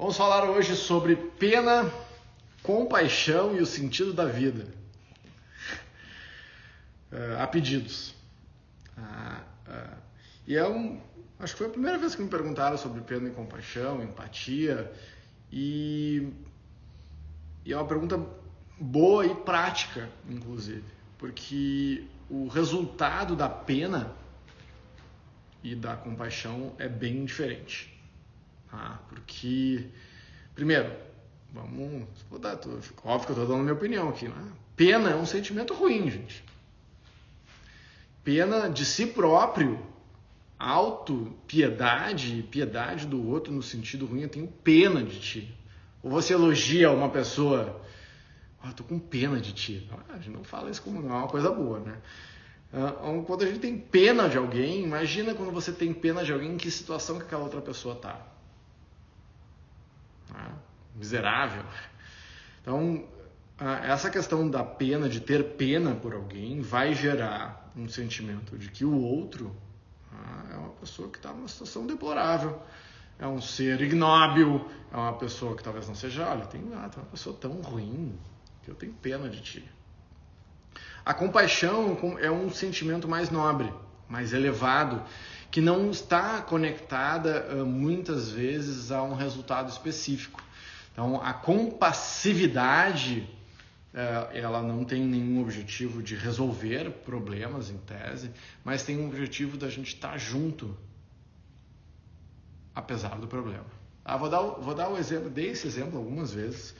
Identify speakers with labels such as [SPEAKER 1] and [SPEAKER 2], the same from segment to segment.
[SPEAKER 1] Vamos falar hoje sobre pena, compaixão e o sentido da vida. Uh, a pedidos. Uh, uh, e é um. Acho que foi a primeira vez que me perguntaram sobre pena e compaixão, empatia. E, e é uma pergunta boa e prática, inclusive, porque o resultado da pena e da compaixão é bem diferente. Ah, porque, primeiro, vamos. Vou dar, tô, óbvio que eu estou dando a minha opinião aqui. Né? Pena é um sentimento ruim, gente. Pena de si próprio, auto, piedade, piedade do outro no sentido ruim, eu tenho pena de ti. Ou você elogia uma pessoa, ah, oh, tô com pena de ti. a gente não fala isso como não é uma coisa boa, né? Uh, quando a gente tem pena de alguém, imagina quando você tem pena de alguém, em que situação que aquela outra pessoa está né? miserável. Então, essa questão da pena, de ter pena por alguém, vai gerar um sentimento de que o outro é uma pessoa que está numa situação deplorável, é um ser ignóbil, é uma pessoa que talvez não seja, olha, tem, ah, tem uma pessoa tão ruim que eu tenho pena de ti. A compaixão é um sentimento mais nobre, mais elevado, que não está conectada uh, muitas vezes a um resultado específico. Então, a compassividade uh, ela não tem nenhum objetivo de resolver problemas em tese, mas tem um objetivo da gente estar junto, apesar do problema. Ah, vou, dar, vou dar o exemplo, dei esse exemplo algumas vezes.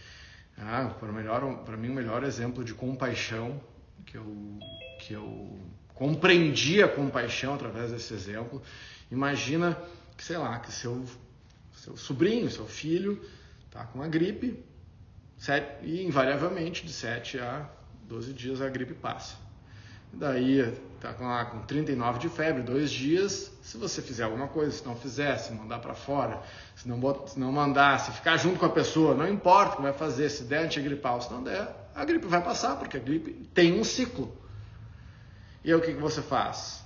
[SPEAKER 1] Ah, para mim, o melhor exemplo de compaixão que eu, que eu compreendi a compaixão através desse exemplo. Imagina que, sei lá, que seu, seu sobrinho, seu filho, está com a gripe e invariavelmente de 7 a 12 dias a gripe passa. Daí está com, lá, com 39 de febre, dois dias. Se você fizer alguma coisa, se não fizer, se mandar para fora, se não, se não mandar, se ficar junto com a pessoa, não importa o que vai fazer, se der antigripal, se não der, a gripe vai passar, porque a gripe tem um ciclo. E aí o que, que você faz?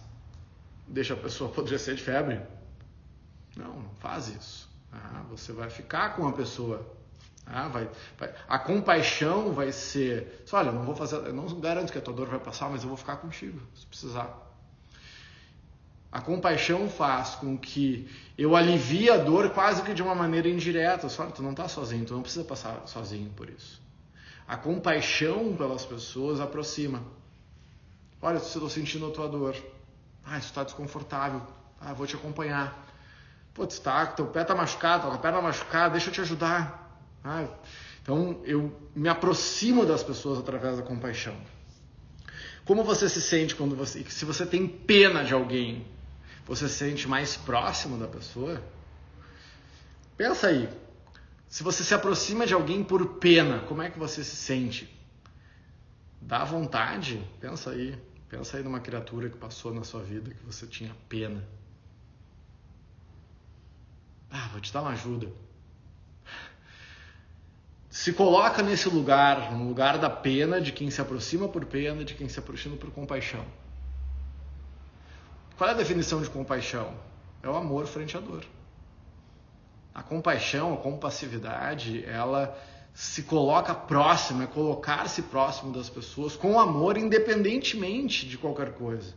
[SPEAKER 1] Deixa a pessoa apodrecer de febre? Não, não faz isso. Ah, você vai ficar com a pessoa. Ah, vai, vai, a compaixão vai ser. Olha, não vou fazer, eu não garanto que a tua dor vai passar, mas eu vou ficar contigo, se precisar. A compaixão faz com que eu alivie a dor quase que de uma maneira indireta. Só, tu não está sozinho, tu não precisa passar sozinho por isso. A compaixão pelas pessoas aproxima. Olha, se eu estou sentindo a tua dor. Ah, isso está desconfortável. Ah, vou te acompanhar. Putz, tá, teu pé está machucado, tua perna machucada, deixa eu te ajudar. Ah, então eu me aproximo das pessoas através da compaixão. Como você se sente quando você. Se você tem pena de alguém, você se sente mais próximo da pessoa? Pensa aí. Se você se aproxima de alguém por pena, como é que você se sente? Dá vontade? Pensa aí. Pensa aí numa criatura que passou na sua vida que você tinha pena. Ah, vou te dar uma ajuda. Se coloca nesse lugar, no lugar da pena, de quem se aproxima por pena, de quem se aproxima por compaixão. Qual é a definição de compaixão? É o amor frente à dor. A compaixão, a compassividade, ela se coloca próximo, é colocar-se próximo das pessoas com amor, independentemente de qualquer coisa.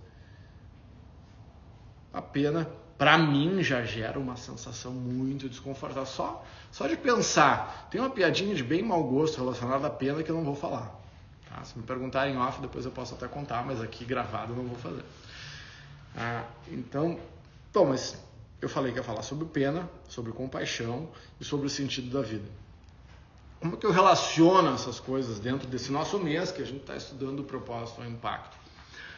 [SPEAKER 1] A pena, para mim, já gera uma sensação muito desconfortável. Só, só de pensar. Tem uma piadinha de bem mau gosto relacionada à pena que eu não vou falar. Tá? Se me perguntarem off, depois eu posso até contar, mas aqui gravado eu não vou fazer. Ah, então, bom, mas eu falei que ia falar sobre pena, sobre compaixão e sobre o sentido da vida. Como que eu relaciono essas coisas dentro desse nosso mês que a gente está estudando o propósito ao impacto?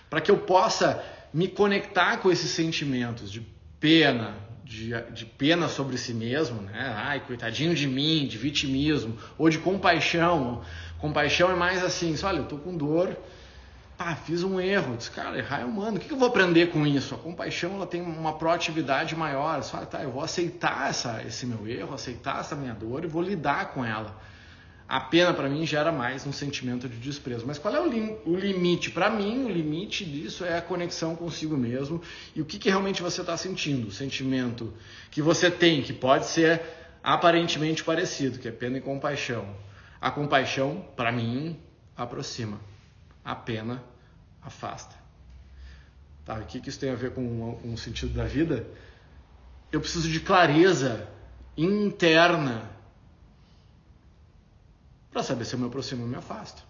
[SPEAKER 1] Para que eu possa me conectar com esses sentimentos de pena, de, de, pena sobre si mesmo, né? Ai, coitadinho de mim, de vitimismo, ou de compaixão. Compaixão é mais assim, olha, eu tô com dor, pá, fiz um erro. Diz, cara, errar é humano. O que eu vou aprender com isso? A compaixão ela tem uma proatividade maior. Só, tá, eu vou aceitar essa, esse meu erro, aceitar essa minha dor e vou lidar com ela. A pena para mim gera mais um sentimento de desprezo. Mas qual é o, lim o limite? Para mim, o limite disso é a conexão consigo mesmo e o que, que realmente você está sentindo. O sentimento que você tem, que pode ser aparentemente parecido, que é pena e compaixão. A compaixão, para mim, aproxima. A pena afasta. Tá, o que, que isso tem a ver com, com o sentido da vida? Eu preciso de clareza interna para saber se eu me aproximo ou me afasto.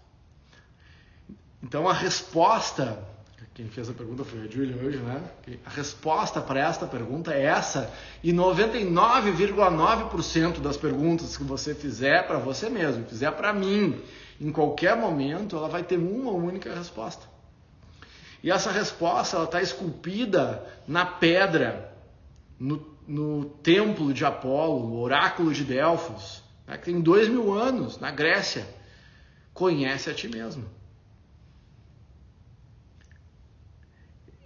[SPEAKER 1] Então a resposta, quem fez a pergunta foi a Julia hoje, né? A resposta para esta pergunta é essa, e 99,9% das perguntas que você fizer para você mesmo, fizer para mim, em qualquer momento, ela vai ter uma única resposta. E essa resposta está esculpida na pedra, no, no templo de Apolo, o oráculo de Delfos, né, que tem dois mil anos na Grécia. Conhece a ti mesmo.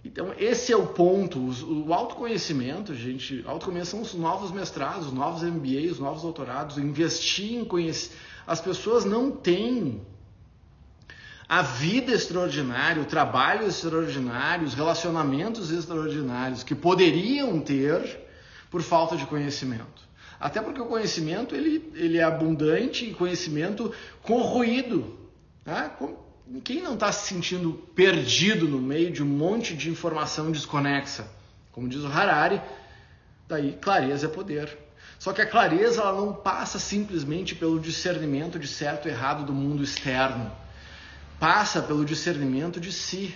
[SPEAKER 1] Então, esse é o ponto. O autoconhecimento, gente, autoconhecimento são os novos mestrados, os novos MBAs, os novos doutorados. Investir em conhecer. As pessoas não têm a vida extraordinária, o trabalho extraordinário, os relacionamentos extraordinários que poderiam ter por falta de conhecimento. Até porque o conhecimento ele, ele é abundante e conhecimento corroído. Tá? Quem não está se sentindo perdido no meio de um monte de informação desconexa? Como diz o Harari, daí clareza é poder. Só que a clareza ela não passa simplesmente pelo discernimento de certo e errado do mundo externo. Passa pelo discernimento de si.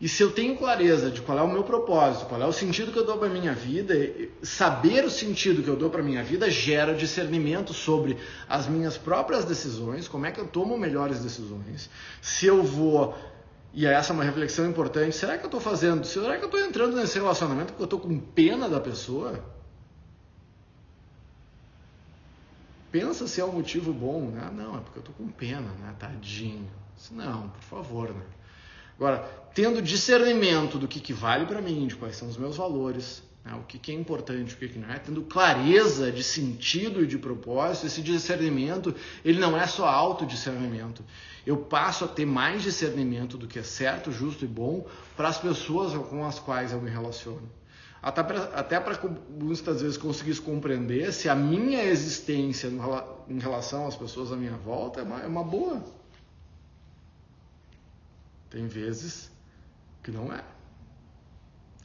[SPEAKER 1] E se eu tenho clareza de qual é o meu propósito, qual é o sentido que eu dou para minha vida, saber o sentido que eu dou para minha vida gera discernimento sobre as minhas próprias decisões, como é que eu tomo melhores decisões. Se eu vou e essa é uma reflexão importante. Será que eu estou fazendo? Será que eu estou entrando nesse relacionamento porque eu estou com pena da pessoa? Pensa se é um motivo bom, né? Não, é porque eu estou com pena, né? Tadinho. Não, por favor, né? Agora, tendo discernimento do que, que vale para mim, de quais são os meus valores, né? o que, que é importante, o que, que não é, tendo clareza de sentido e de propósito, esse discernimento, ele não é só autodiscernimento. Eu passo a ter mais discernimento do que é certo, justo e bom para as pessoas com as quais eu me relaciono. Até para muitas vezes conseguir compreender se a minha existência em relação às pessoas à minha volta é uma, é uma boa. Tem vezes que não é.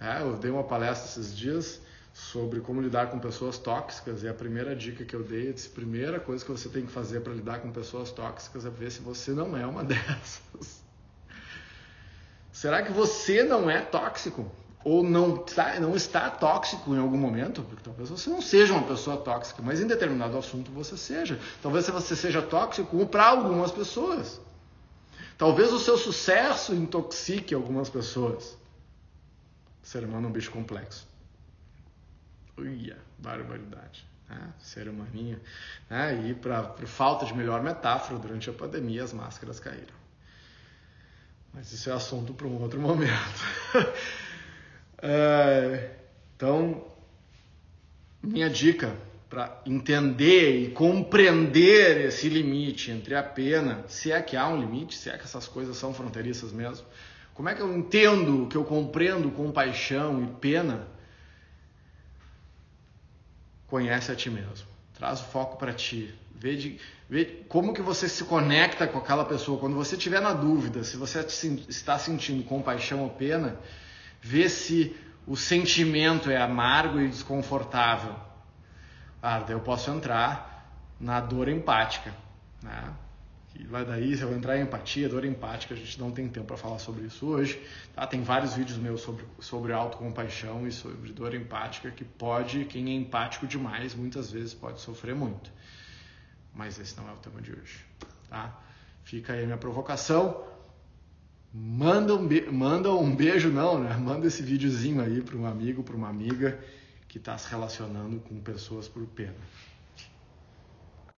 [SPEAKER 1] é. Eu dei uma palestra esses dias sobre como lidar com pessoas tóxicas e a primeira dica que eu dei, é a primeira coisa que você tem que fazer para lidar com pessoas tóxicas é ver se você não é uma dessas. Será que você não é tóxico? Ou não, tá, não está tóxico em algum momento? Porque talvez você não seja uma pessoa tóxica, mas em determinado assunto você seja. Talvez você seja tóxico para algumas pessoas. Talvez o seu sucesso intoxique algumas pessoas. Ser humano é um bicho complexo. Uia, barbaridade. Né? Ser humaninho. Né? E para falta de melhor metáfora, durante a pandemia as máscaras caíram. Mas isso é assunto para um outro momento. é, então, minha dica para entender e compreender esse limite entre a pena, se é que há um limite, se é que essas coisas são fronteiriças mesmo. Como é que eu entendo, que eu compreendo compaixão e pena? Conhece a ti mesmo. Traz o foco para ti. Vê, de, vê como que você se conecta com aquela pessoa. Quando você estiver na dúvida se você está sentindo compaixão ou pena, vê se o sentimento é amargo e desconfortável ah, daí eu posso entrar na dor empática, né? E vai daí, se eu entrar em empatia, dor empática, a gente não tem tempo para falar sobre isso hoje. Tá? Tem vários vídeos meus sobre, sobre autocompaixão e sobre dor empática que pode, quem é empático demais, muitas vezes pode sofrer muito. Mas esse não é o tema de hoje. Tá? Fica aí a minha provocação. Manda um, manda um beijo, não, né? Manda esse videozinho aí para um amigo, para uma amiga que está se relacionando com pessoas por pena.